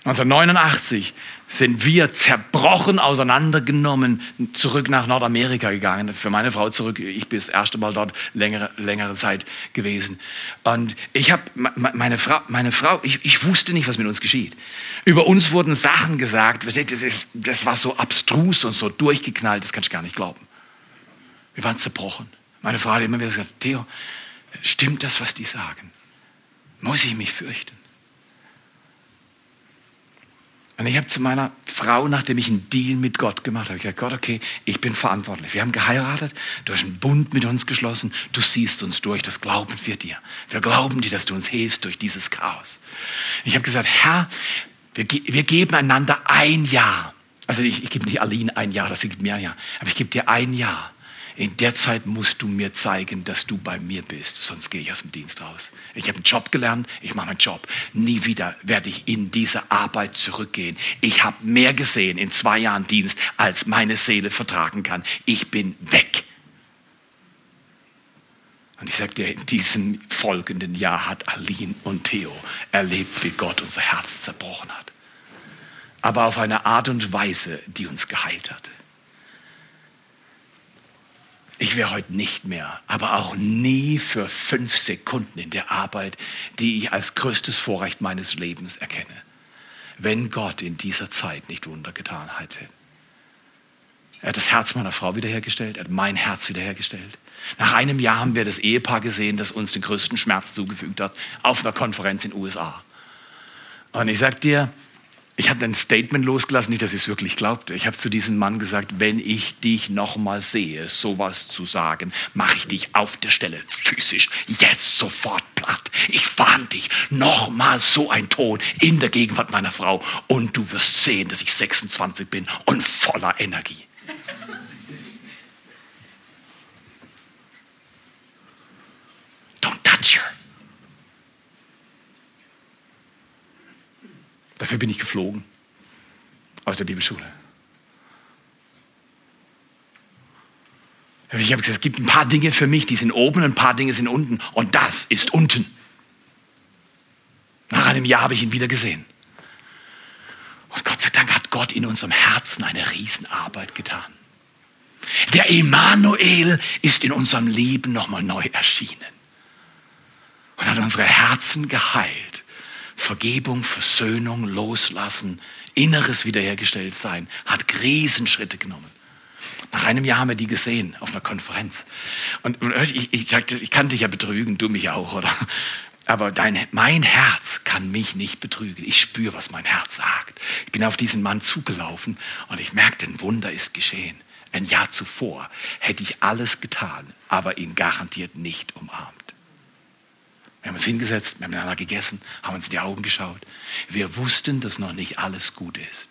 1989 sind wir zerbrochen, auseinandergenommen, zurück nach Nordamerika gegangen. Für meine Frau zurück. Ich bin das erste Mal dort längere, längere Zeit gewesen. Und ich habe meine Frau, meine Frau ich, ich wusste nicht, was mit uns geschieht. Über uns wurden Sachen gesagt. Das, ist, das war so abstrus und so durchgeknallt, das kannst du gar nicht glauben. Wir waren zerbrochen. Meine Frau hat immer wieder gesagt, Theo, stimmt das, was die sagen? Muss ich mich fürchten? Und ich habe zu meiner Frau, nachdem ich einen Deal mit Gott gemacht habe, gesagt, Gott, okay, ich bin verantwortlich. Wir haben geheiratet, du hast einen Bund mit uns geschlossen, du siehst uns durch, das glauben wir dir. Wir glauben dir, dass du uns hilfst durch dieses Chaos. Ich habe gesagt, Herr, wir, wir geben einander ein Jahr. Also ich, ich gebe nicht Aline ein Jahr, das gibt mir ein Jahr, aber ich gebe dir ein Jahr in der Zeit musst du mir zeigen, dass du bei mir bist, sonst gehe ich aus dem Dienst raus. Ich habe einen Job gelernt, ich mache meinen Job. Nie wieder werde ich in diese Arbeit zurückgehen. Ich habe mehr gesehen in zwei Jahren Dienst, als meine Seele vertragen kann. Ich bin weg. Und ich sage dir, in diesem folgenden Jahr hat Aline und Theo erlebt, wie Gott unser Herz zerbrochen hat. Aber auf eine Art und Weise, die uns geheilt hat. Ich wäre heute nicht mehr, aber auch nie für fünf Sekunden in der Arbeit, die ich als größtes Vorrecht meines Lebens erkenne, wenn Gott in dieser Zeit nicht Wunder getan hätte. Er hat das Herz meiner Frau wiederhergestellt, er hat mein Herz wiederhergestellt. Nach einem Jahr haben wir das Ehepaar gesehen, das uns den größten Schmerz zugefügt hat, auf einer Konferenz in den USA. Und ich sag dir, ich habe ein Statement losgelassen, nicht, dass ich es wirklich glaubte. Ich habe zu diesem Mann gesagt, wenn ich dich nochmal sehe, sowas zu sagen, mache ich dich auf der Stelle physisch jetzt sofort platt. Ich warne dich, nochmal so ein Ton in der Gegenwart meiner Frau und du wirst sehen, dass ich 26 bin und voller Energie. Don't touch her. Dafür bin ich geflogen aus der Bibelschule. Ich habe gesagt, es gibt ein paar Dinge für mich, die sind oben, ein paar Dinge sind unten. Und das ist unten. Nach einem Jahr habe ich ihn wieder gesehen. Und Gott sei Dank hat Gott in unserem Herzen eine Riesenarbeit getan. Der Emanuel ist in unserem Leben nochmal neu erschienen und hat unsere Herzen geheilt Vergebung, Versöhnung, Loslassen, inneres wiederhergestellt sein, hat Riesenschritte genommen. Nach einem Jahr haben wir die gesehen auf einer Konferenz. Und ich, ich, ich kannte dich ja betrügen, du mich auch, oder? Aber dein, mein Herz kann mich nicht betrügen. Ich spüre, was mein Herz sagt. Ich bin auf diesen Mann zugelaufen und ich merkte, ein Wunder ist geschehen. Ein Jahr zuvor hätte ich alles getan, aber ihn garantiert nicht umarmt. Wir haben uns hingesetzt, wir haben miteinander gegessen, haben uns in die Augen geschaut. Wir wussten, dass noch nicht alles gut ist.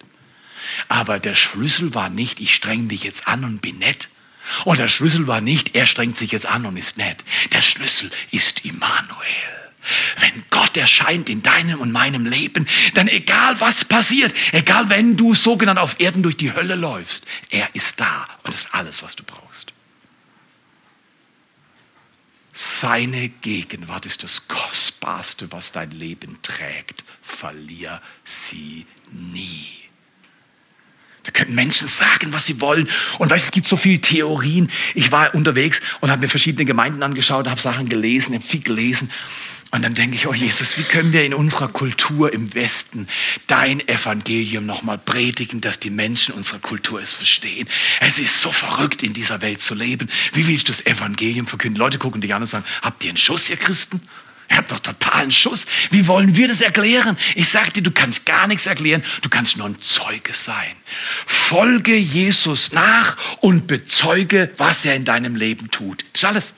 Aber der Schlüssel war nicht, ich streng dich jetzt an und bin nett. Und der Schlüssel war nicht, er strengt sich jetzt an und ist nett. Der Schlüssel ist Immanuel. Wenn Gott erscheint in deinem und meinem Leben, dann egal was passiert, egal wenn du sogenannt auf Erden durch die Hölle läufst, er ist da und ist alles, was du brauchst. Seine Gegenwart ist das Kostbarste, was dein Leben trägt. Verlier sie nie. Da können Menschen sagen, was sie wollen. Und weißt, es gibt so viele Theorien. Ich war unterwegs und habe mir verschiedene Gemeinden angeschaut, habe Sachen gelesen, viel gelesen. Und dann denke ich, oh Jesus, wie können wir in unserer Kultur im Westen dein Evangelium nochmal predigen, dass die Menschen unserer Kultur es verstehen? Es ist so verrückt, in dieser Welt zu leben. Wie willst du das Evangelium verkünden? Leute gucken dich an und sagen, habt ihr einen Schuss, ihr Christen? Ihr habt doch totalen Schuss. Wie wollen wir das erklären? Ich dir, du kannst gar nichts erklären. Du kannst nur ein Zeuge sein. Folge Jesus nach und bezeuge, was er in deinem Leben tut. Das ist alles.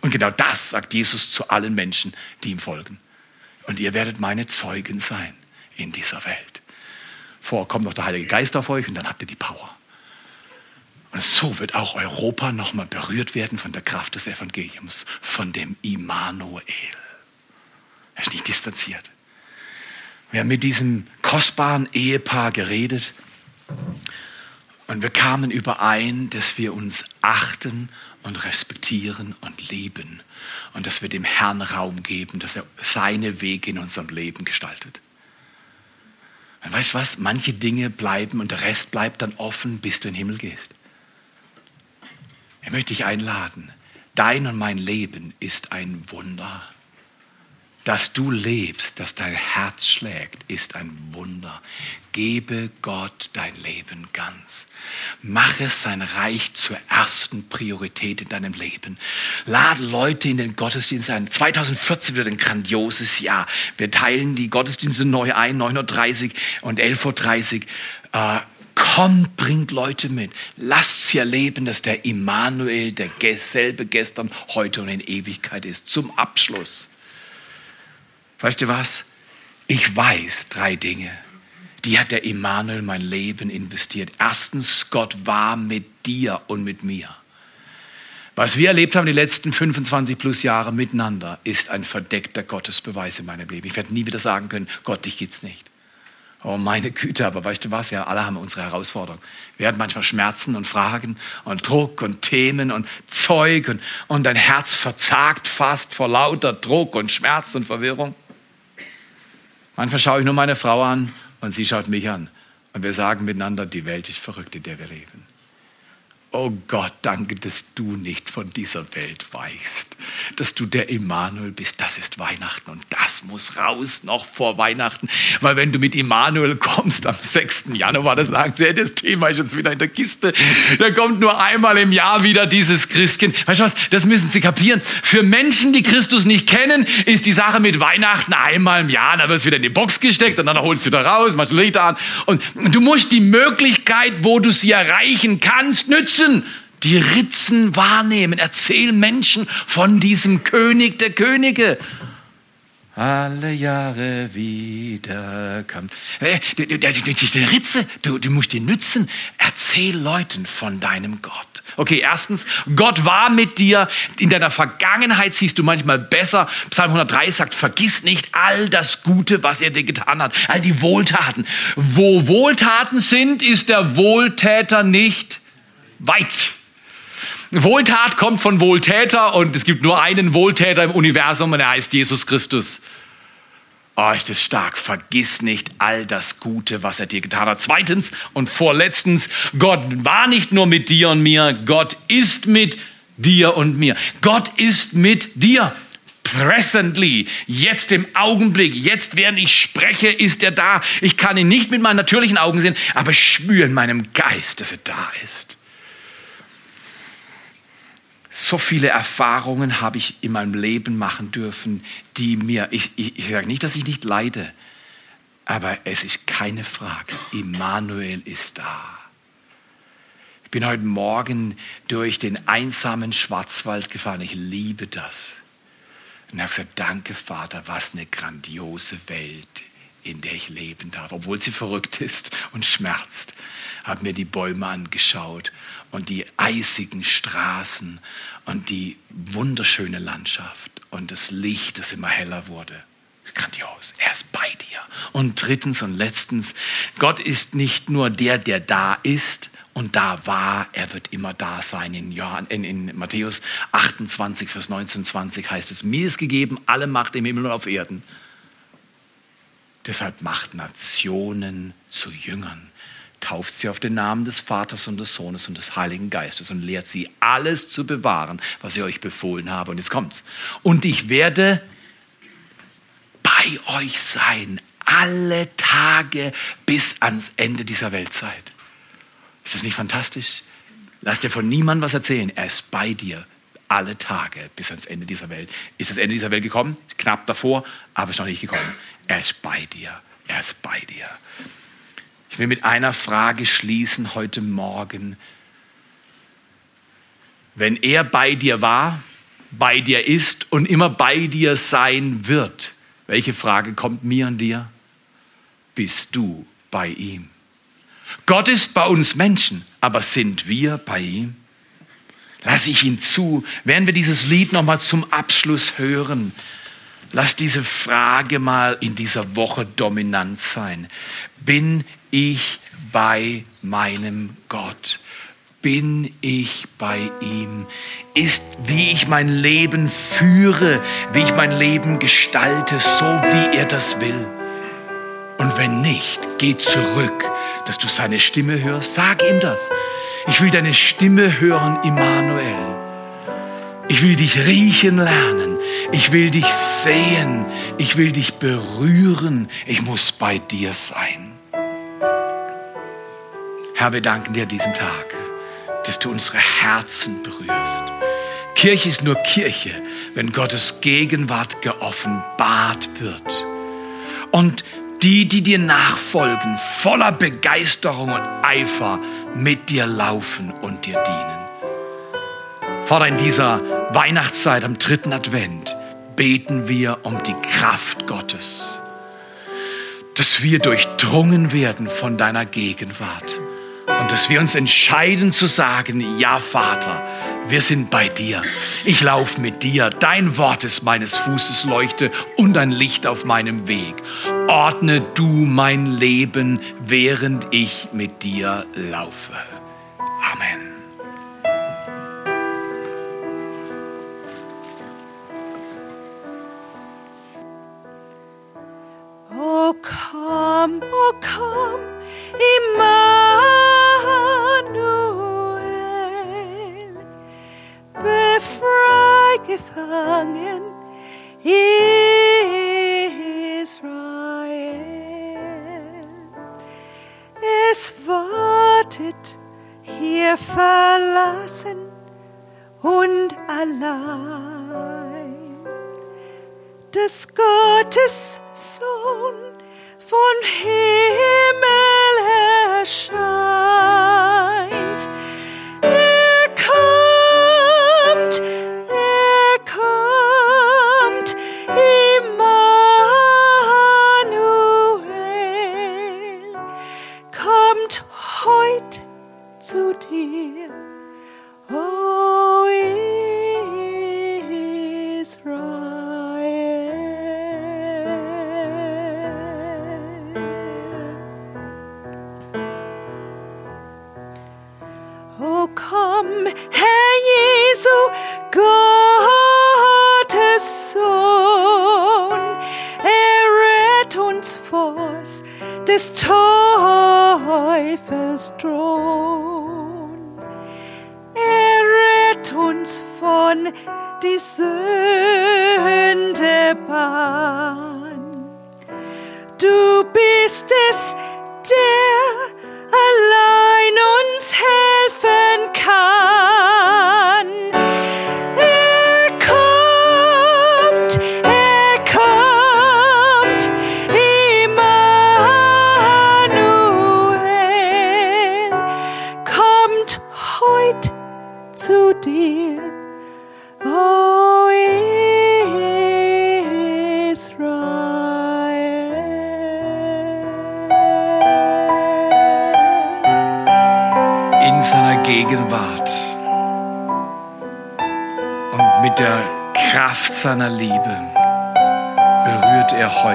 Und genau das sagt Jesus zu allen Menschen, die ihm folgen. Und ihr werdet meine Zeugen sein in dieser Welt. Vorher kommt noch der Heilige Geist auf euch und dann habt ihr die Power. Und so wird auch Europa nochmal berührt werden von der Kraft des Evangeliums, von dem Immanuel. Er ist nicht distanziert. Wir haben mit diesem kostbaren Ehepaar geredet und wir kamen überein, dass wir uns achten und respektieren und lieben und dass wir dem Herrn Raum geben, dass er seine Wege in unserem Leben gestaltet. Und weißt du was? Manche Dinge bleiben und der Rest bleibt dann offen, bis du in den Himmel gehst. Ich möchte dich einladen. Dein und mein Leben ist ein Wunder. Dass du lebst, dass dein Herz schlägt, ist ein Wunder. Gebe Gott dein Leben ganz. Mache sein Reich zur ersten Priorität in deinem Leben. Lade Leute in den Gottesdienst ein. 2014 wird ein grandioses Jahr. Wir teilen die Gottesdienste neu ein, 9.30 Uhr und 11.30 Uhr. Äh, kommt, bringt Leute mit. Lasst sie erleben, dass der Immanuel derselbe gestern, heute und in Ewigkeit ist. Zum Abschluss. Weißt du was? Ich weiß drei Dinge. Die hat der Immanuel mein Leben investiert. Erstens, Gott war mit dir und mit mir. Was wir erlebt haben die letzten 25 plus Jahre miteinander, ist ein verdeckter Gottesbeweis in meinem Leben. Ich werde nie wieder sagen können, Gott, dich gibt's nicht. Oh meine Güte, aber weißt du was? Wir alle haben unsere Herausforderungen. Wir haben manchmal Schmerzen und Fragen und Druck und Themen und Zeug und, und dein Herz verzagt fast vor lauter Druck und Schmerz und Verwirrung. Manchmal schaue ich nur meine Frau an und sie schaut mich an. Und wir sagen miteinander, die Welt ist verrückt, in der wir leben. Oh Gott, danke, dass du nicht von dieser Welt weichst, dass du der Immanuel bist. Das ist Weihnachten und das muss raus noch vor Weihnachten, weil wenn du mit Immanuel kommst am 6. Januar, dann sagen sie, das Thema ist jetzt wieder in der Kiste. Da kommt nur einmal im Jahr wieder dieses Christkind. Weißt du was? Das müssen sie kapieren. Für Menschen, die Christus nicht kennen, ist die Sache mit Weihnachten einmal im Jahr. Da wird es wieder in die Box gesteckt und dann holst du wieder raus, machst Lichter an und du musst die Möglichkeit, wo du sie erreichen kannst, nützen müssen die Ritzen wahrnehmen. Erzähl Menschen von diesem König der Könige. Alle Jahre wieder kam. Äh, diese Ritze, du, du musst die nützen. Erzähl Leuten von deinem Gott. Okay, erstens, Gott war mit dir. In deiner Vergangenheit siehst du manchmal besser. Psalm 103 sagt, vergiss nicht all das Gute, was er dir getan hat. All die Wohltaten. Wo Wohltaten sind, ist der Wohltäter nicht weit. Wohltat kommt von Wohltäter und es gibt nur einen Wohltäter im Universum und er heißt Jesus Christus. Oh, ist das stark. Vergiss nicht all das Gute, was er dir getan hat. Zweitens und vorletztens, Gott war nicht nur mit dir und mir, Gott ist mit dir und mir. Gott ist mit dir presently, jetzt im Augenblick, jetzt während ich spreche, ist er da. Ich kann ihn nicht mit meinen natürlichen Augen sehen, aber spüre in meinem Geist, dass er da ist. So viele Erfahrungen habe ich in meinem Leben machen dürfen, die mir, ich, ich, ich sage nicht, dass ich nicht leide, aber es ist keine Frage, Immanuel ist da. Ich bin heute Morgen durch den einsamen Schwarzwald gefahren, ich liebe das. Und habe gesagt, danke Vater, was eine grandiose Welt, in der ich leben darf, obwohl sie verrückt ist und schmerzt. Habe mir die Bäume angeschaut und die eisigen Straßen und die wunderschöne Landschaft und das Licht, das immer heller wurde. Grandios, er ist bei dir. Und drittens und letztens, Gott ist nicht nur der, der da ist, und da war, er wird immer da sein. In, Johann, in, in, Matthäus 28, Vers 19, 20 heißt es, mir ist gegeben alle Macht im Himmel und auf Erden. Deshalb macht Nationen zu Jüngern tauft sie auf den Namen des Vaters und des Sohnes und des Heiligen Geistes und lehrt sie alles zu bewahren, was ich euch befohlen habe. Und jetzt kommt's. Und ich werde bei euch sein, alle Tage bis ans Ende dieser Weltzeit. Ist das nicht fantastisch? Lass dir von niemandem was erzählen. Er ist bei dir alle Tage bis ans Ende dieser Welt. Ist das Ende dieser Welt gekommen? Knapp davor, aber ist noch nicht gekommen. Er ist bei dir. Er ist bei dir. Ich will mit einer Frage schließen heute Morgen. Wenn er bei dir war, bei dir ist und immer bei dir sein wird, welche Frage kommt mir und dir? Bist du bei ihm? Gott ist bei uns Menschen, aber sind wir bei ihm? Lass ich ihn zu, werden wir dieses Lied nochmal zum Abschluss hören. Lass diese Frage mal in dieser Woche dominant sein. Bin ich bei meinem Gott? Bin ich bei ihm? Ist, wie ich mein Leben führe, wie ich mein Leben gestalte, so wie er das will? Und wenn nicht, geh zurück, dass du seine Stimme hörst. Sag ihm das. Ich will deine Stimme hören, Immanuel. Ich will dich riechen lernen. Ich will dich sehen. Ich will dich berühren. Ich muss bei dir sein. Herr, wir danken dir an diesem Tag, dass du unsere Herzen berührst. Kirche ist nur Kirche, wenn Gottes Gegenwart geoffenbart wird. Und die, die dir nachfolgen, voller Begeisterung und Eifer mit dir laufen und dir dienen. Vater, in dieser Weihnachtszeit am dritten Advent beten wir um die Kraft Gottes, dass wir durchdrungen werden von deiner Gegenwart und dass wir uns entscheiden zu sagen, ja Vater, wir sind bei dir. Ich laufe mit dir. Dein Wort ist meines Fußes Leuchte und ein Licht auf meinem Weg. Ordne du mein Leben, während ich mit dir laufe. Amen. Oh, komm, oh, komm, Immanuel. Gefangen Israel. Es wartet hier verlassen und allein des Gottes Sohn von Himmel erscheint.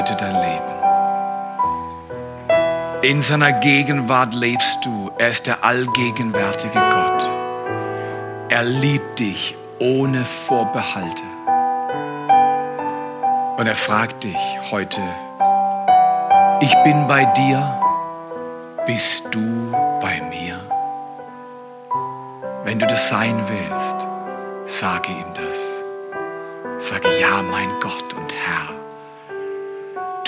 Heute dein Leben. In seiner Gegenwart lebst du. Er ist der allgegenwärtige Gott. Er liebt dich ohne Vorbehalte. Und er fragt dich heute, ich bin bei dir, bist du bei mir? Wenn du das sein willst, sage ihm das. Sage, ja, mein Gott und Herr,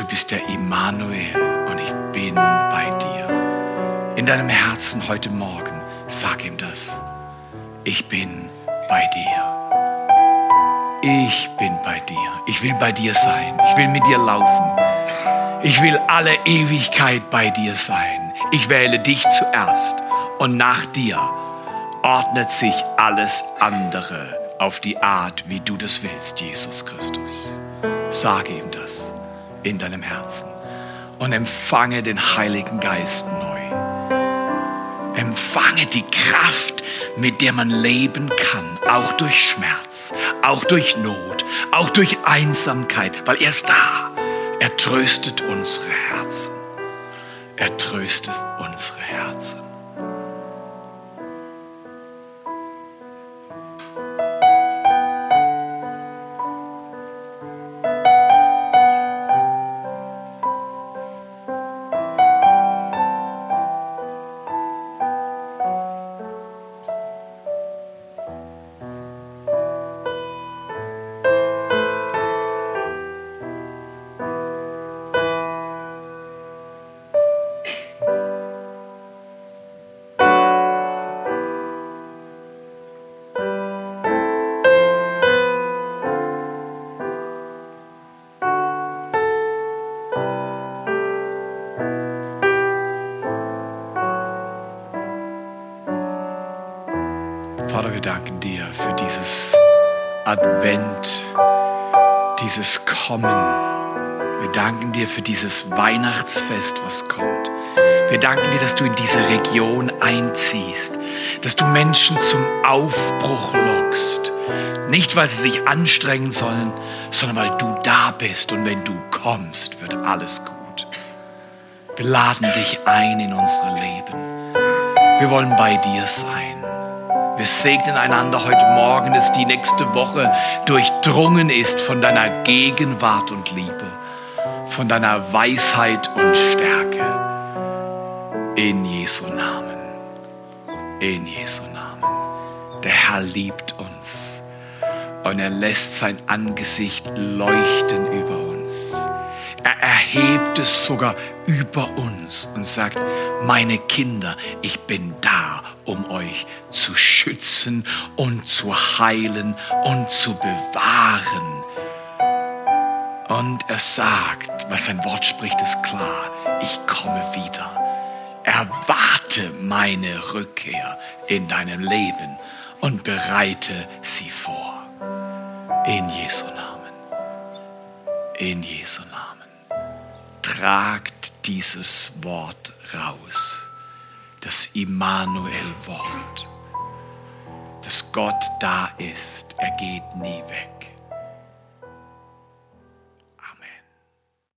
bist der Immanuel und ich bin bei dir. In deinem Herzen heute Morgen, sag ihm das. Ich bin bei dir. Ich bin bei dir. Ich will bei dir sein. Ich will mit dir laufen. Ich will alle Ewigkeit bei dir sein. Ich wähle dich zuerst und nach dir ordnet sich alles andere auf die Art, wie du das willst, Jesus Christus. Sage ihm das in deinem Herzen und empfange den Heiligen Geist neu. Empfange die Kraft, mit der man leben kann, auch durch Schmerz, auch durch Not, auch durch Einsamkeit, weil er ist da. Er tröstet unsere Herzen. Er tröstet unsere Vater, wir danken dir für dieses Advent, dieses Kommen. Wir danken dir für dieses Weihnachtsfest, was kommt. Wir danken dir, dass du in diese Region einziehst, dass du Menschen zum Aufbruch lockst. Nicht, weil sie sich anstrengen sollen, sondern weil du da bist und wenn du kommst, wird alles gut. Wir laden dich ein in unsere Leben. Wir wollen bei dir sein. Wir segnen einander heute Morgen, dass die nächste Woche durchdrungen ist von deiner Gegenwart und Liebe, von deiner Weisheit und Stärke. In Jesu Namen. In Jesu Namen. Der Herr liebt uns und er lässt sein Angesicht leuchten über uns. Er erhebt es sogar über uns und sagt, meine Kinder, ich bin da um euch zu schützen und zu heilen und zu bewahren. Und er sagt, was sein Wort spricht, ist klar, ich komme wieder. Erwarte meine Rückkehr in deinem Leben und bereite sie vor. In Jesu Namen. In Jesu Namen. Tragt dieses Wort raus das Immanuel-Wort, dass Gott da ist. Er geht nie weg.